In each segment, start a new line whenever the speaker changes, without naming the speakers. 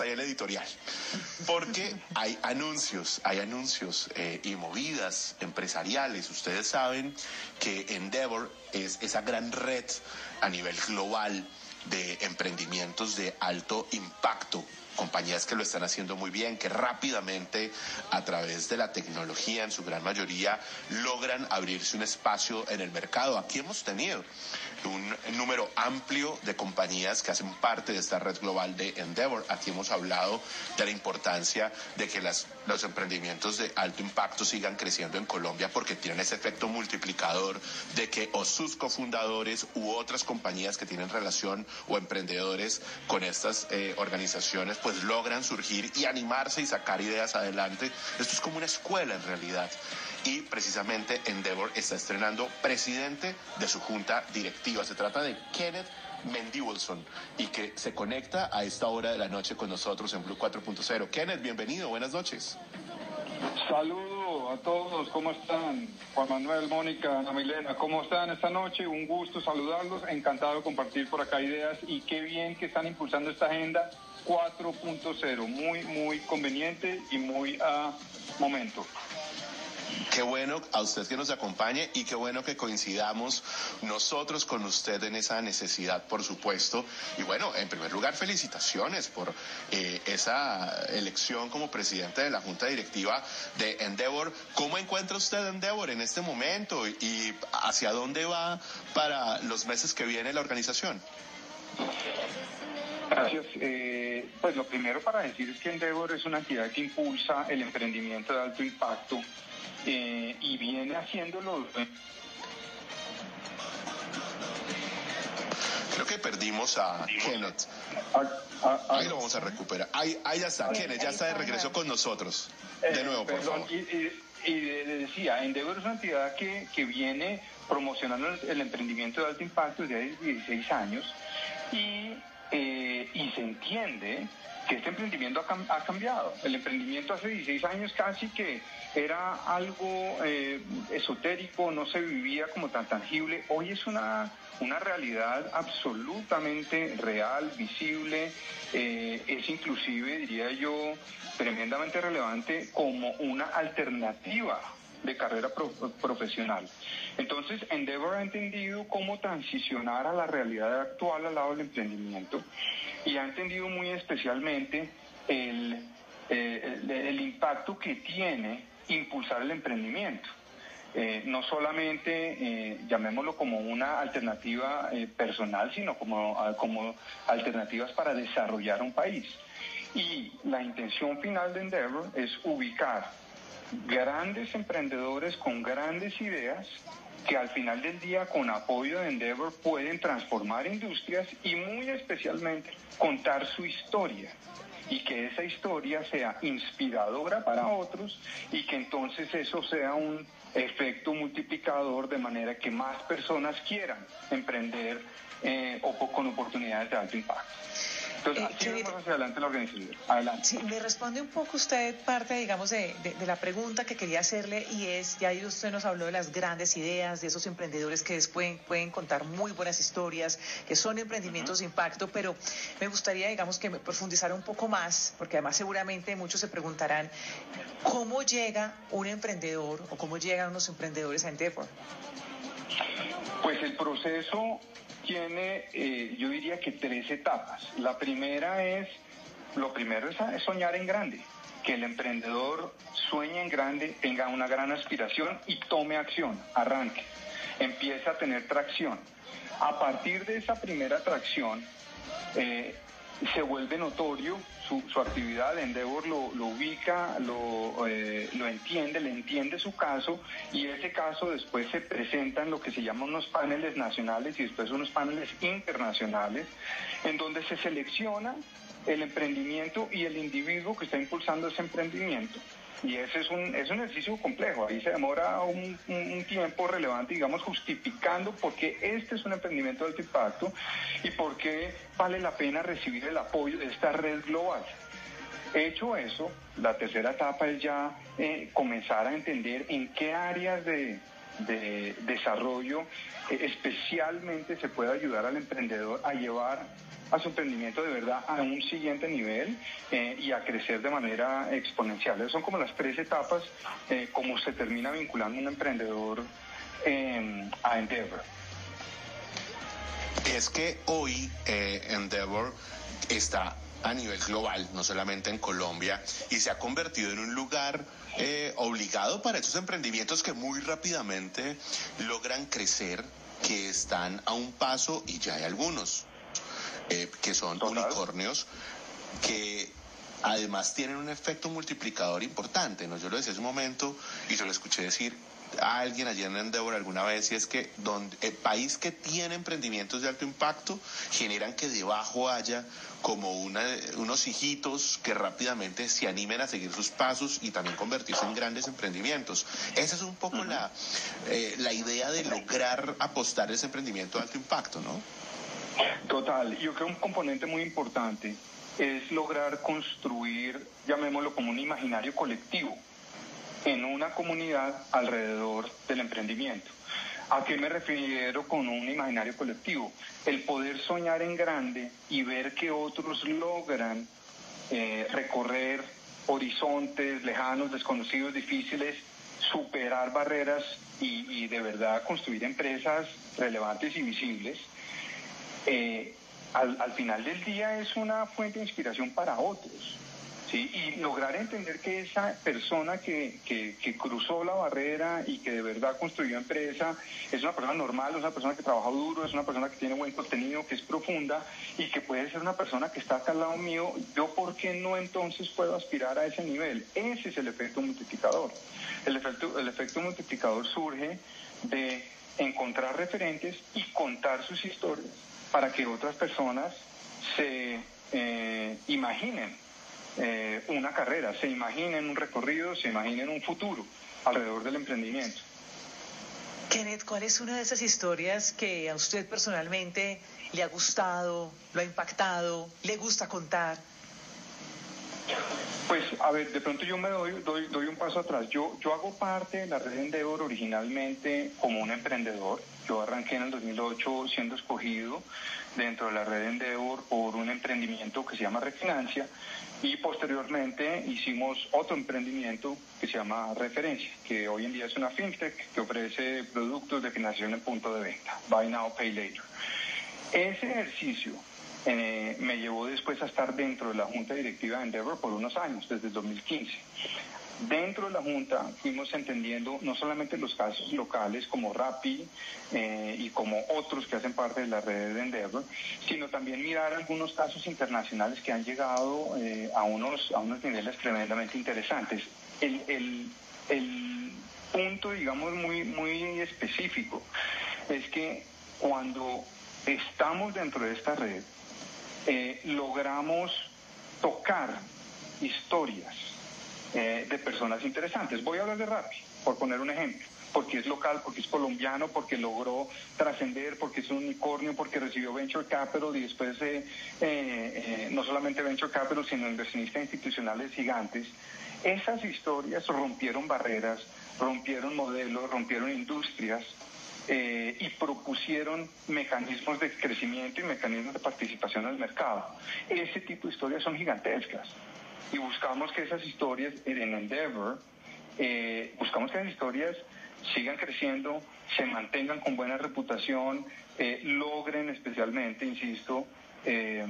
ahí el editorial, porque hay anuncios, hay anuncios eh, y movidas empresariales. Ustedes saben que Endeavor es esa gran red a nivel global de emprendimientos de alto impacto compañías que lo están haciendo muy bien, que rápidamente a través de la tecnología en su gran mayoría logran abrirse un espacio en el mercado. Aquí hemos tenido un número amplio de compañías que hacen parte de esta red global de Endeavor. Aquí hemos hablado de la importancia de que los emprendimientos de alto impacto sigan creciendo en Colombia porque tienen ese efecto multiplicador de que o sus cofundadores u otras compañías que tienen relación o emprendedores con estas eh, organizaciones pues logran surgir y animarse y sacar ideas adelante. Esto es como una escuela en realidad. Y precisamente Endeavor está estrenando presidente de su junta directiva. Se trata de Kenneth Mendibelson y que se conecta a esta hora de la noche con nosotros en Blue 4.0. Kenneth, bienvenido, buenas noches.
Saludo a todos, ¿cómo están? Juan Manuel, Mónica, Ana Milena, ¿cómo están esta noche? Un gusto saludarlos, encantado de compartir por acá ideas y qué bien que están impulsando esta agenda 4.0, muy, muy conveniente y muy a momento.
Qué bueno a usted que nos acompañe y qué bueno que coincidamos nosotros con usted en esa necesidad, por supuesto. Y bueno, en primer lugar, felicitaciones por eh, esa elección como presidente de la Junta Directiva de Endeavor. ¿Cómo encuentra usted Endeavor en este momento y hacia dónde va para los meses que viene la organización?
Gracias. Eh, pues lo primero para decir es que Endeavor es una entidad que impulsa el emprendimiento de alto impacto eh, y viene haciéndolo.
Creo que perdimos a Kenneth. Ahí lo vamos a recuperar. Ahí, ahí ya está, Kenneth ya está de regreso con nosotros. De
eh,
nuevo, por favor.
Y, decía, Endeavor es una entidad que, que viene promocionando el, emprendimiento de alto impacto desde hace 16 años y, y se entiende que este emprendimiento ha, cambiado. El emprendimiento hace 16 años casi que era algo eh, esotérico, no se vivía como tan tangible. Hoy es una, una realidad absolutamente real, visible, eh, es inclusive, diría yo, tremendamente relevante como una alternativa de carrera profesional. Entonces, Endeavor ha entendido cómo transicionar a la realidad actual al lado del emprendimiento y ha entendido muy especialmente el, eh, el, impacto que tiene impulsar el emprendimiento. Eh, no solamente eh, llamémoslo como una alternativa personal, sino como, como alternativas para desarrollar un país. Y la intención final de Endeavor es ubicar grandes emprendedores con grandes ideas que al final del día con apoyo de Endeavor pueden transformar industrias y muy especialmente contar su historia y que esa historia sea inspiradora para otros y que entonces eso sea un efecto multiplicador de manera que más personas quieran emprender eh, o con oportunidades de alto impacto. Entonces, hacia adelante la organización. Adelante.
Sí, me responde un poco usted parte, digamos, de, la pregunta que quería hacerle y es, ya usted nos habló de las grandes ideas, de esos emprendedores que después pueden contar muy buenas historias, que son emprendimientos de impacto, pero me gustaría, digamos, que me profundizara un poco más, porque además seguramente muchos se preguntarán, ¿cómo llega un emprendedor o cómo llegan unos emprendedores a Endeavor?
Pues el proceso tiene, eh, yo diría que tres etapas. La primera es, lo primero es, soñar en grande, que el emprendedor sueñe en grande, tenga una gran aspiración y tome acción, arranque, empiece a tener tracción. A partir de esa primera tracción, eh, se vuelve notorio su, actividad, Endeavor lo, lo ubica, lo, eh, lo entiende, le entiende su caso y ese caso después se presenta en lo que se llaman unos paneles nacionales y después unos paneles internacionales, en donde se selecciona el emprendimiento y el individuo que está impulsando ese emprendimiento. Y ese es un, es un ejercicio complejo, ahí se demora un, tiempo relevante, digamos, justificando por qué este es un emprendimiento de alto impacto y por qué vale la pena recibir el apoyo de esta red global. Hecho eso, la tercera etapa es ya eh, comenzar a entender en qué áreas de, de desarrollo, eh, especialmente se puede ayudar al emprendedor a llevar a su emprendimiento de verdad a un siguiente nivel eh, y a crecer de manera exponencial. Son como las tres etapas eh, como se termina vinculando un emprendedor a Endeavor.
Es que hoy Endeavor está a nivel global, no solamente en Colombia, y se ha convertido en un lugar eh, obligado para esos emprendimientos que muy rápidamente logran crecer, que están a un paso, y ya hay algunos, eh, que son unicornios, que además tienen un efecto multiplicador importante. ¿no? Yo lo decía hace un momento y yo lo escuché decir a alguien allí en Endeavor alguna vez y es que donde el país que tiene emprendimientos de alto impacto generan que debajo haya como una, unos hijitos que rápidamente se animen a seguir sus pasos y también convertirse en grandes emprendimientos. Esa es un poco la, eh, la idea de lograr apostar ese emprendimiento de alto impacto, ¿no?
Total, yo creo un componente muy importante es lograr construir, llamémoslo como un imaginario colectivo en una comunidad alrededor del emprendimiento. ¿A qué me refiero con un imaginario colectivo? El poder soñar en grande y ver que otros logran eh, recorrer horizontes lejanos, desconocidos, difíciles, superar barreras y, de verdad construir empresas relevantes y visibles. Eh, al final del día es una fuente de inspiración para otros. Y lograr entender que esa persona que, que, cruzó la barrera y que de verdad construyó empresa es una persona normal, es una persona que trabaja duro, es una persona que tiene buen contenido, que es profunda y que puede ser una persona que está acá al lado mío, yo por qué no entonces puedo aspirar a ese nivel. Ese es el efecto multiplicador. El efecto, el efecto multiplicador surge de encontrar referentes y contar sus historias para que otras personas se eh, imaginen eh, una carrera, se imaginen un recorrido, se imaginen un futuro alrededor del emprendimiento.
Kenneth, ¿cuál es una de esas historias que a usted personalmente le ha gustado, lo ha impactado, le gusta contar?
Pues, a ver, de pronto yo me doy, doy, doy un paso atrás. Yo, yo hago parte de la red Endeavor originalmente como un emprendedor. Yo arranqué en el 2008 siendo escogido dentro de la red Endeavor por un emprendimiento que se llama Refinancia y posteriormente hicimos otro emprendimiento que se llama Referencia, que hoy en día es una fintech que ofrece productos de financiación en punto de venta, Buy Now, Pay Later. Ese ejercicio eh, me llevó después a estar dentro de la junta directiva de Endeavor por unos años, desde el 2015. Dentro de la Junta fuimos entendiendo no solamente los casos locales como RAPI eh, y como otros que hacen parte de la red de Endeavor, sino también mirar algunos casos internacionales que han llegado eh, a, unos, a unos niveles tremendamente interesantes. El, punto, digamos, muy, muy específico es que cuando estamos dentro de esta red, eh, logramos tocar historias eh, de personas interesantes. Voy a hablar de Rappi, por poner un ejemplo, porque es local, porque es colombiano, porque logró trascender, porque es un unicornio, porque recibió Venture Capital y después eh, eh, no solamente Venture Capital, sino inversionistas institucionales gigantes. Esas historias rompieron barreras, rompieron modelos, rompieron industrias, y propusieron mecanismos de crecimiento y mecanismos de participación el mercado. Ese tipo de historias son gigantescas y buscamos que esas historias en Endeavor, eh, buscamos que esas historias sigan creciendo, se mantengan con buena reputación, eh, logren especialmente, insisto, eh,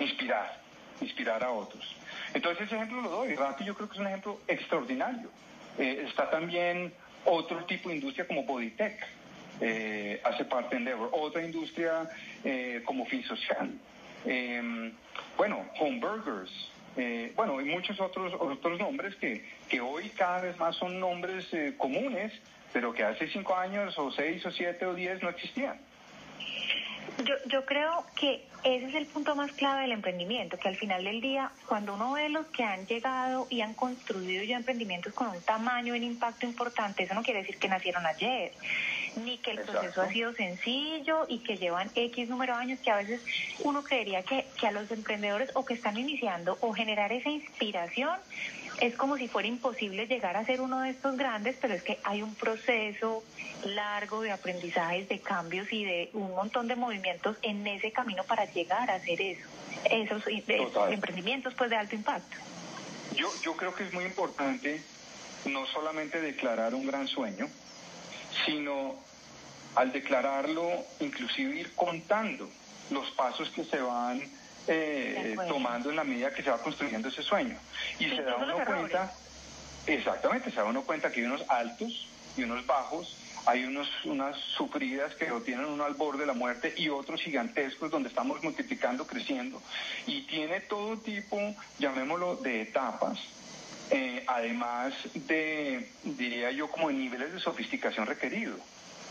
inspirar, inspirar a otros. Entonces ese ejemplo lo doy, Rappi yo creo que es un ejemplo extraordinario. está también otro tipo de industria como Bodytech, hace parte de Endeavor, otra industria como FinSocial. Bueno, Home Burgers, eh, bueno, y muchos otros, otros nombres que, que hoy cada vez más son nombres eh, comunes, pero que hace cinco años o seis o siete o diez no existían.
Yo, yo creo que ese es el punto más clave del emprendimiento, que al final del día, cuando uno ve los que han llegado y han construido ya emprendimientos con un tamaño y un impacto importante, eso no quiere decir que nacieron ayer ni que el proceso ha sido sencillo y que llevan X número de años, que a veces uno creería que, que a los emprendedores o que están iniciando o generar esa inspiración es como si fuera imposible llegar a ser uno de estos grandes, pero es que hay un proceso largo de aprendizajes, de cambios y de un montón de movimientos en ese camino para llegar a hacer eso, esos, emprendimientos pues de alto impacto.
Yo, yo creo que es muy importante no solamente declarar un gran sueño, sino al declararlo, inclusive ir contando los pasos que se van eh, tomando en la medida que se va construyendo ese sueño. Y se da uno cuenta, exactamente, se da uno cuenta que hay unos altos y unos bajos, hay unos, unas sufridas que lo tienen uno al borde de la muerte y otros gigantescos donde estamos multiplicando, creciendo. Y tiene todo tipo, llamémoslo, de etapas. Eh, además de, diría yo, como niveles de sofisticación requerido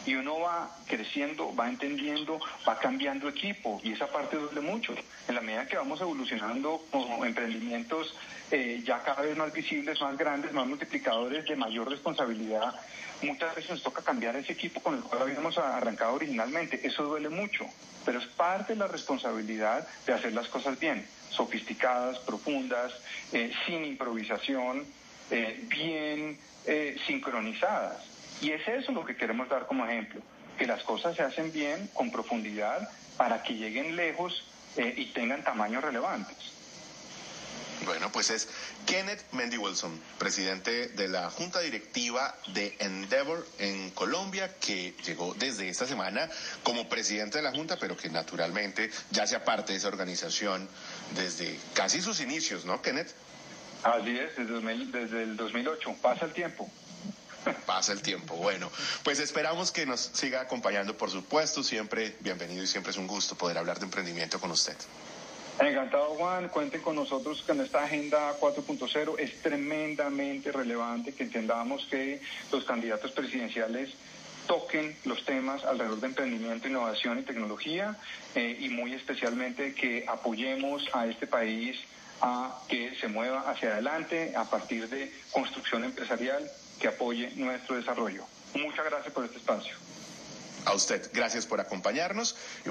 y uno va creciendo, va entendiendo, va cambiando equipo y esa parte duele mucho. En la medida que vamos evolucionando como emprendimientos eh, ya cada vez más visibles, más grandes, más multiplicadores, de mayor responsabilidad, muchas veces nos toca cambiar ese equipo con el cual habíamos arrancado originalmente. Eso duele mucho, pero es parte de la responsabilidad de hacer las cosas bien, sofisticadas, profundas, eh, sin improvisación, eh, bien sincronizadas. Y es eso lo que queremos dar como ejemplo, que las cosas se hacen bien, con profundidad, para que lleguen lejos eh, y tengan tamaños relevantes.
Bueno, pues es Kenneth Mendy Wilson, presidente de la Junta Directiva de Endeavor en Colombia, que llegó desde esta semana como presidente de la Junta, pero que naturalmente ya sea parte de esa organización desde casi sus inicios, ¿no, Kenneth?
Así es, desde, desde el 2008. Pasa el tiempo.
Pasa el tiempo. Bueno, pues esperamos que nos siga acompañando, por supuesto. Siempre bienvenido y siempre es un gusto poder hablar de emprendimiento con usted.
Encantado, Juan. Cuenten con nosotros que en esta agenda 4.0 es tremendamente relevante que entendamos que los candidatos presidenciales toquen los temas alrededor de emprendimiento, innovación y tecnología eh, y muy especialmente que apoyemos a este país a que se mueva hacia adelante a partir de construcción empresarial que apoye nuestro desarrollo. Muchas gracias por este espacio.
A usted, gracias por acompañarnos.